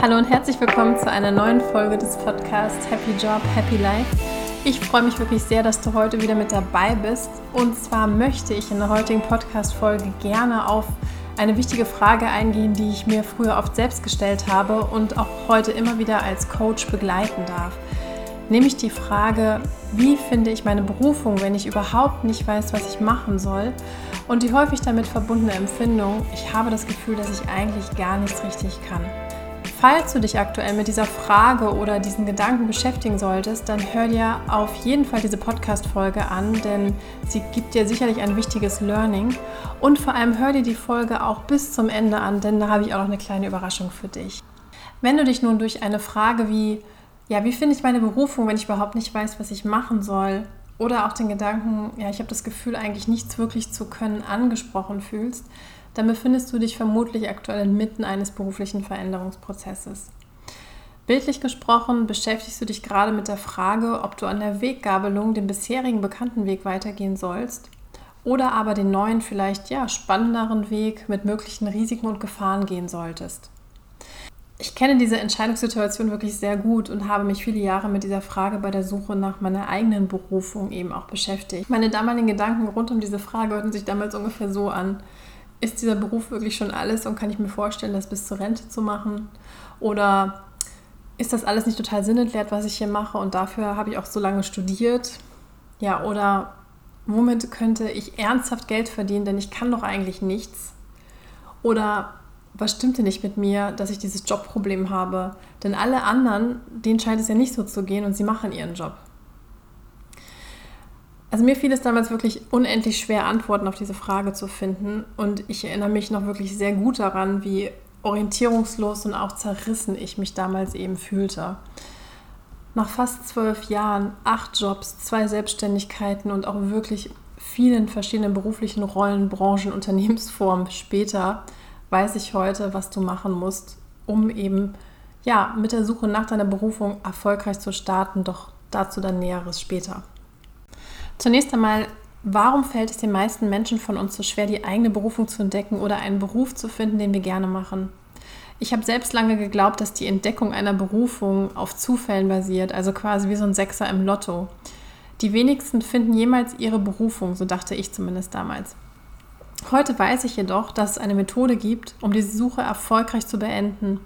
Hallo und herzlich willkommen zu einer neuen Folge des Podcasts Happy Job, Happy Life. Ich freue mich wirklich sehr, dass du heute wieder mit dabei bist. Und zwar möchte ich in der heutigen Podcast-Folge gerne auf eine wichtige Frage eingehen, die ich mir früher oft selbst gestellt habe und auch heute immer wieder als Coach begleiten darf. Nämlich die Frage, wie finde ich meine Berufung, wenn ich überhaupt nicht weiß, was ich machen soll? Und die häufig damit verbundene Empfindung, ich habe das Gefühl, dass ich eigentlich gar nichts richtig kann. Falls du dich aktuell mit dieser Frage oder diesen Gedanken beschäftigen solltest, dann hör dir auf jeden Fall diese Podcast-Folge an, denn sie gibt dir sicherlich ein wichtiges Learning. Und vor allem hör dir die Folge auch bis zum Ende an, denn da habe ich auch noch eine kleine Überraschung für dich. Wenn du dich nun durch eine Frage wie, ja, wie finde ich meine Berufung, wenn ich überhaupt nicht weiß, was ich machen soll, oder auch den Gedanken, ja, ich habe das Gefühl, eigentlich nichts wirklich zu können, angesprochen fühlst, dann befindest du dich vermutlich aktuell inmitten eines beruflichen Veränderungsprozesses. Bildlich gesprochen beschäftigst du dich gerade mit der Frage, ob du an der Weggabelung den bisherigen bekannten Weg weitergehen sollst oder aber den neuen, vielleicht ja spannenderen Weg mit möglichen Risiken und Gefahren gehen solltest. Ich kenne diese Entscheidungssituation wirklich sehr gut und habe mich viele Jahre mit dieser Frage bei der Suche nach meiner eigenen Berufung eben auch beschäftigt. Meine damaligen Gedanken rund um diese Frage hörten sich damals ungefähr so an ist dieser Beruf wirklich schon alles und kann ich mir vorstellen, das bis zur Rente zu machen? Oder ist das alles nicht total sinnentleert, was ich hier mache und dafür habe ich auch so lange studiert? Ja, oder womit könnte ich ernsthaft Geld verdienen, denn ich kann doch eigentlich nichts? Oder was stimmt denn nicht mit mir, dass ich dieses Jobproblem habe? Denn alle anderen, denen scheint es ja nicht so zu gehen und sie machen ihren Job. Also mir fiel es damals wirklich unendlich schwer, Antworten auf diese Frage zu finden. Und ich erinnere mich noch wirklich sehr gut daran, wie orientierungslos und auch zerrissen ich mich damals eben fühlte. Nach fast zwölf Jahren, acht Jobs, zwei Selbstständigkeiten und auch wirklich vielen verschiedenen beruflichen Rollen, Branchen, Unternehmensformen später, weiß ich heute, was du machen musst, um eben ja, mit der Suche nach deiner Berufung erfolgreich zu starten. Doch dazu dann Näheres später. Zunächst einmal, warum fällt es den meisten Menschen von uns so schwer, die eigene Berufung zu entdecken oder einen Beruf zu finden, den wir gerne machen? Ich habe selbst lange geglaubt, dass die Entdeckung einer Berufung auf Zufällen basiert, also quasi wie so ein Sechser im Lotto. Die wenigsten finden jemals ihre Berufung, so dachte ich zumindest damals. Heute weiß ich jedoch, dass es eine Methode gibt, um diese Suche erfolgreich zu beenden.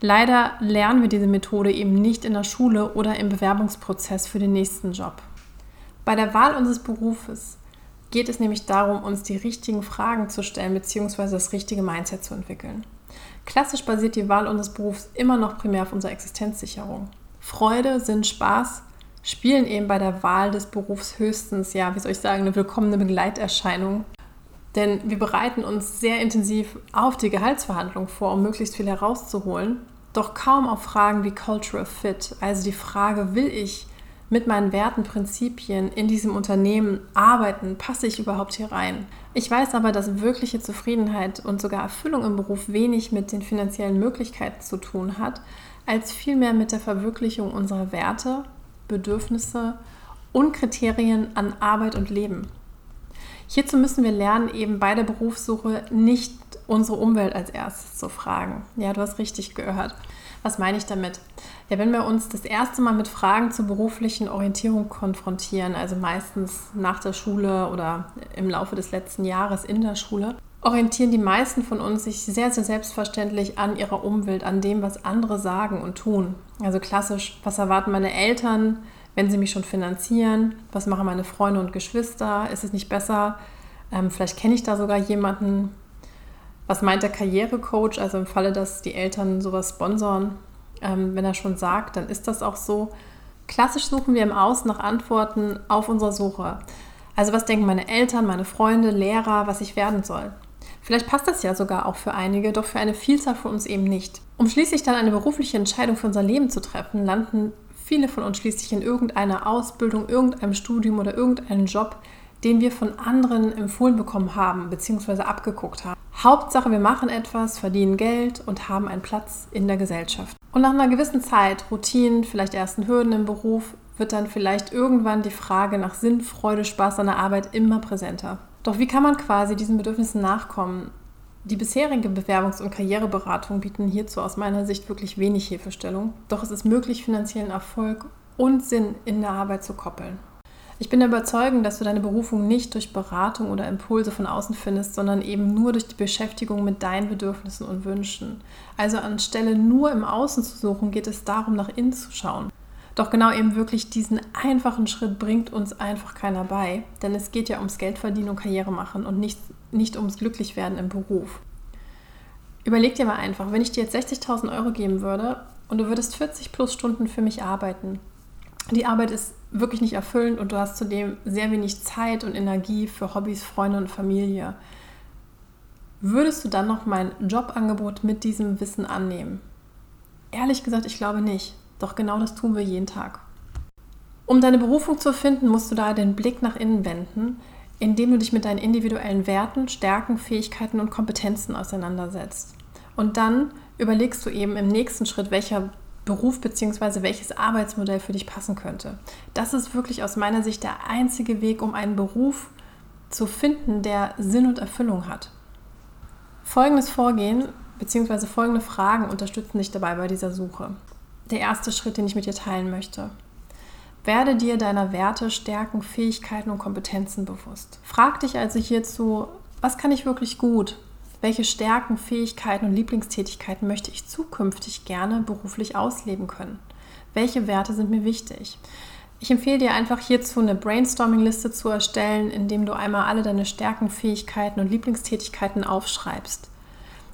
Leider lernen wir diese Methode eben nicht in der Schule oder im Bewerbungsprozess für den nächsten Job. Bei der Wahl unseres Berufes geht es nämlich darum, uns die richtigen Fragen zu stellen bzw. das richtige Mindset zu entwickeln. Klassisch basiert die Wahl unseres Berufs immer noch primär auf unserer Existenzsicherung. Freude, Sinn, Spaß spielen eben bei der Wahl des Berufs höchstens, ja, wie soll ich sagen, eine willkommene Begleiterscheinung. Denn wir bereiten uns sehr intensiv auf die Gehaltsverhandlung vor, um möglichst viel herauszuholen, doch kaum auf Fragen wie Cultural Fit, also die Frage, will ich mit meinen Werten, Prinzipien in diesem Unternehmen arbeiten? Passe ich überhaupt hier rein? Ich weiß aber, dass wirkliche Zufriedenheit und sogar Erfüllung im Beruf wenig mit den finanziellen Möglichkeiten zu tun hat, als vielmehr mit der Verwirklichung unserer Werte, Bedürfnisse und Kriterien an Arbeit und Leben. Hierzu müssen wir lernen, eben bei der Berufssuche nicht unsere Umwelt als erstes zu fragen. Ja, du hast richtig gehört. Was meine ich damit? Ja, wenn wir uns das erste Mal mit Fragen zur beruflichen Orientierung konfrontieren, also meistens nach der Schule oder im Laufe des letzten Jahres in der Schule, orientieren die meisten von uns sich sehr, sehr selbstverständlich an ihrer Umwelt, an dem, was andere sagen und tun. Also klassisch, was erwarten meine Eltern, wenn sie mich schon finanzieren? Was machen meine Freunde und Geschwister? Ist es nicht besser? Ähm, vielleicht kenne ich da sogar jemanden, was meint der Karrierecoach? Also im Falle, dass die Eltern sowas sponsoren, ähm, wenn er schon sagt, dann ist das auch so. Klassisch suchen wir im Außen nach Antworten auf unsere Suche. Also was denken meine Eltern, meine Freunde, Lehrer, was ich werden soll? Vielleicht passt das ja sogar auch für einige, doch für eine Vielzahl von uns eben nicht. Um schließlich dann eine berufliche Entscheidung für unser Leben zu treffen, landen viele von uns schließlich in irgendeiner Ausbildung, irgendeinem Studium oder irgendeinem Job, den wir von anderen empfohlen bekommen haben bzw. abgeguckt haben. Hauptsache, wir machen etwas, verdienen Geld und haben einen Platz in der Gesellschaft. Und nach einer gewissen Zeit, Routinen, vielleicht ersten Hürden im Beruf, wird dann vielleicht irgendwann die Frage nach Sinn, Freude, Spaß an der Arbeit immer präsenter. Doch wie kann man quasi diesen Bedürfnissen nachkommen? Die bisherige Bewerbungs- und Karriereberatung bieten hierzu aus meiner Sicht wirklich wenig Hilfestellung, doch es ist möglich, finanziellen Erfolg und Sinn in der Arbeit zu koppeln. Ich bin der Überzeugung, dass du deine Berufung nicht durch Beratung oder Impulse von außen findest, sondern eben nur durch die Beschäftigung mit deinen Bedürfnissen und Wünschen. Also anstelle nur im Außen zu suchen, geht es darum, nach innen zu schauen. Doch genau eben wirklich diesen einfachen Schritt bringt uns einfach keiner bei, denn es geht ja ums Geldverdienen und Karriere machen und nicht, nicht ums Glücklichwerden im Beruf. Überleg dir mal einfach, wenn ich dir jetzt 60.000 Euro geben würde und du würdest 40 plus Stunden für mich arbeiten, die Arbeit ist wirklich nicht erfüllend und du hast zudem sehr wenig Zeit und Energie für Hobbys, Freunde und Familie. Würdest du dann noch mein Jobangebot mit diesem Wissen annehmen? Ehrlich gesagt, ich glaube nicht. Doch genau das tun wir jeden Tag. Um deine Berufung zu finden, musst du da den Blick nach innen wenden, indem du dich mit deinen individuellen Werten, Stärken, Fähigkeiten und Kompetenzen auseinandersetzt. Und dann überlegst du eben im nächsten Schritt, welcher Beruf bzw. welches Arbeitsmodell für dich passen könnte. Das ist wirklich aus meiner Sicht der einzige Weg, um einen Beruf zu finden, der Sinn und Erfüllung hat. Folgendes Vorgehen bzw. folgende Fragen unterstützen dich dabei bei dieser Suche. Der erste Schritt, den ich mit dir teilen möchte. Werde dir deiner Werte, Stärken, Fähigkeiten und Kompetenzen bewusst. Frag dich also hierzu, was kann ich wirklich gut? Welche Stärken, Fähigkeiten und Lieblingstätigkeiten möchte ich zukünftig gerne beruflich ausleben können? Welche Werte sind mir wichtig? Ich empfehle dir einfach hierzu eine Brainstorming-Liste zu erstellen, indem du einmal alle deine Stärken, Fähigkeiten und Lieblingstätigkeiten aufschreibst.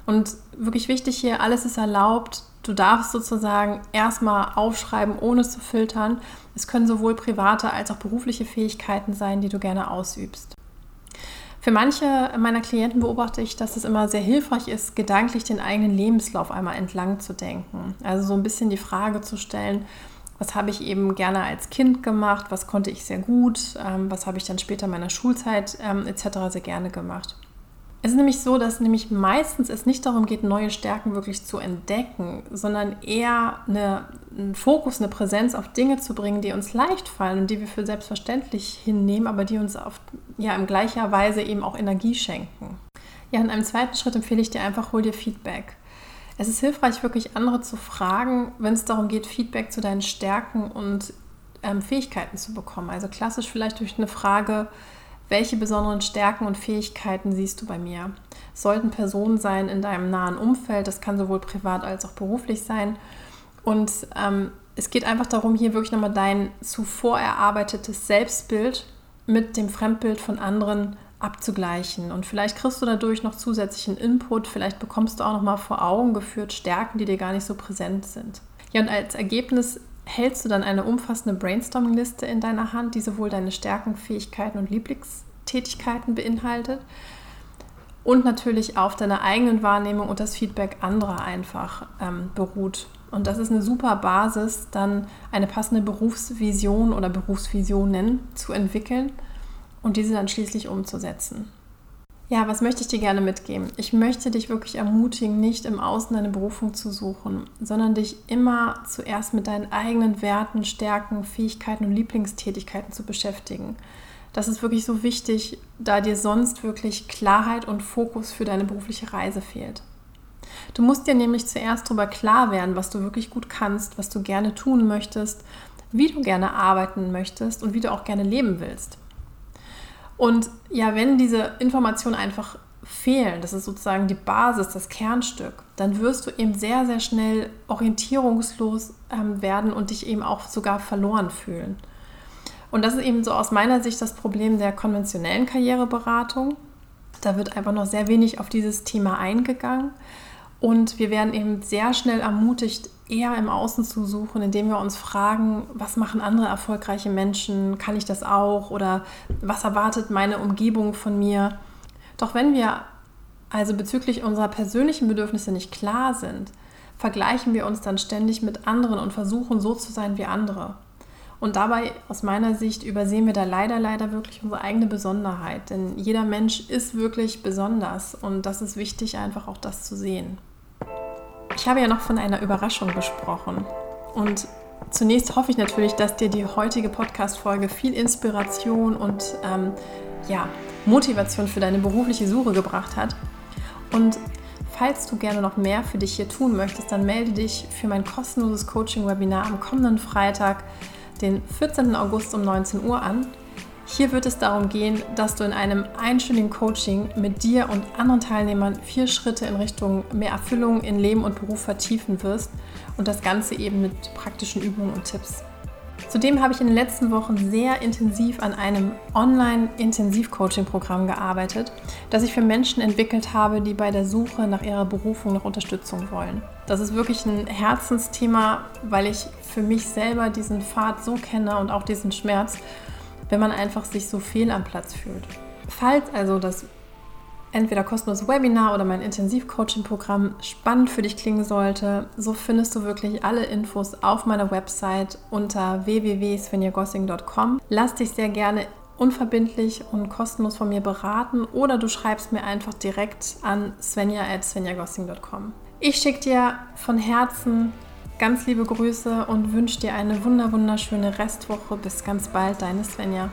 Und wirklich wichtig hier, alles ist erlaubt. Du darfst sozusagen erstmal aufschreiben, ohne zu filtern. Es können sowohl private als auch berufliche Fähigkeiten sein, die du gerne ausübst. Für manche meiner Klienten beobachte ich, dass es immer sehr hilfreich ist, gedanklich den eigenen Lebenslauf einmal entlang zu denken. Also so ein bisschen die Frage zu stellen, was habe ich eben gerne als Kind gemacht, was konnte ich sehr gut, ähm, was habe ich dann später in meiner Schulzeit ähm, etc. sehr gerne gemacht. Es ist nämlich so, dass nämlich meistens es nicht darum geht, neue Stärken wirklich zu entdecken, sondern eher eine, einen Fokus, eine Präsenz auf Dinge zu bringen, die uns leicht fallen und die wir für selbstverständlich hinnehmen, aber die uns auf, ja, in gleicher Weise eben auch Energie schenken. Ja, in einem zweiten Schritt empfehle ich dir einfach, hol dir Feedback. Es ist hilfreich, wirklich andere zu fragen, wenn es darum geht, Feedback zu deinen Stärken und ähm, Fähigkeiten zu bekommen. Also klassisch vielleicht durch eine Frage, welche besonderen Stärken und Fähigkeiten siehst du bei mir? Es sollten Personen sein in deinem nahen Umfeld, das kann sowohl privat als auch beruflich sein. Und ähm, es geht einfach darum, hier wirklich nochmal dein zuvor erarbeitetes Selbstbild mit dem Fremdbild von anderen abzugleichen. Und vielleicht kriegst du dadurch noch zusätzlichen Input, vielleicht bekommst du auch nochmal vor Augen geführt Stärken, die dir gar nicht so präsent sind. Ja, und als Ergebnis hältst du dann eine umfassende Brainstorming-Liste in deiner Hand, die sowohl deine Stärken, Fähigkeiten und Lieblingstätigkeiten beinhaltet und natürlich auf deiner eigenen Wahrnehmung und das Feedback anderer einfach ähm, beruht. Und das ist eine super Basis, dann eine passende Berufsvision oder Berufsvisionen zu entwickeln und diese dann schließlich umzusetzen. Ja, was möchte ich dir gerne mitgeben? Ich möchte dich wirklich ermutigen, nicht im Außen deine Berufung zu suchen, sondern dich immer zuerst mit deinen eigenen Werten, Stärken, Fähigkeiten und Lieblingstätigkeiten zu beschäftigen. Das ist wirklich so wichtig, da dir sonst wirklich Klarheit und Fokus für deine berufliche Reise fehlt. Du musst dir nämlich zuerst darüber klar werden, was du wirklich gut kannst, was du gerne tun möchtest, wie du gerne arbeiten möchtest und wie du auch gerne leben willst. Und ja, wenn diese Informationen einfach fehlen, das ist sozusagen die Basis, das Kernstück, dann wirst du eben sehr, sehr schnell orientierungslos ähm, werden und dich eben auch sogar verloren fühlen. Und das ist eben so aus meiner Sicht das Problem der konventionellen Karriereberatung. Da wird einfach noch sehr wenig auf dieses Thema eingegangen. Und wir werden eben sehr schnell ermutigt, eher im Außen zu suchen, indem wir uns fragen, was machen andere erfolgreiche Menschen, kann ich das auch oder was erwartet meine Umgebung von mir. Doch wenn wir also bezüglich unserer persönlichen Bedürfnisse nicht klar sind, vergleichen wir uns dann ständig mit anderen und versuchen so zu sein wie andere. Und dabei, aus meiner Sicht, übersehen wir da leider, leider wirklich unsere eigene Besonderheit. Denn jeder Mensch ist wirklich besonders und das ist wichtig, einfach auch das zu sehen. Ich habe ja noch von einer Überraschung gesprochen. Und zunächst hoffe ich natürlich, dass dir die heutige Podcast-Folge viel Inspiration und ähm, ja, Motivation für deine berufliche Suche gebracht hat. Und falls du gerne noch mehr für dich hier tun möchtest, dann melde dich für mein kostenloses Coaching-Webinar am kommenden Freitag, den 14. August um 19 Uhr an. Hier wird es darum gehen, dass du in einem einstündigen Coaching mit dir und anderen Teilnehmern vier Schritte in Richtung mehr Erfüllung in Leben und Beruf vertiefen wirst und das Ganze eben mit praktischen Übungen und Tipps. Zudem habe ich in den letzten Wochen sehr intensiv an einem Online-Intensiv-Coaching-Programm gearbeitet, das ich für Menschen entwickelt habe, die bei der Suche nach ihrer Berufung noch Unterstützung wollen. Das ist wirklich ein Herzensthema, weil ich für mich selber diesen Pfad so kenne und auch diesen Schmerz, wenn man einfach sich so fehl am Platz fühlt. Falls also das entweder kostenloses Webinar oder mein Intensiv-Coaching-Programm spannend für dich klingen sollte, so findest du wirklich alle Infos auf meiner Website unter www.svenjagossing.com. Lass dich sehr gerne unverbindlich und kostenlos von mir beraten oder du schreibst mir einfach direkt an svenja.svenjagossing.com. Ich schicke dir von Herzen ganz liebe Grüße und wünsche dir eine wunderschöne Restwoche. Bis ganz bald, deine Svenja.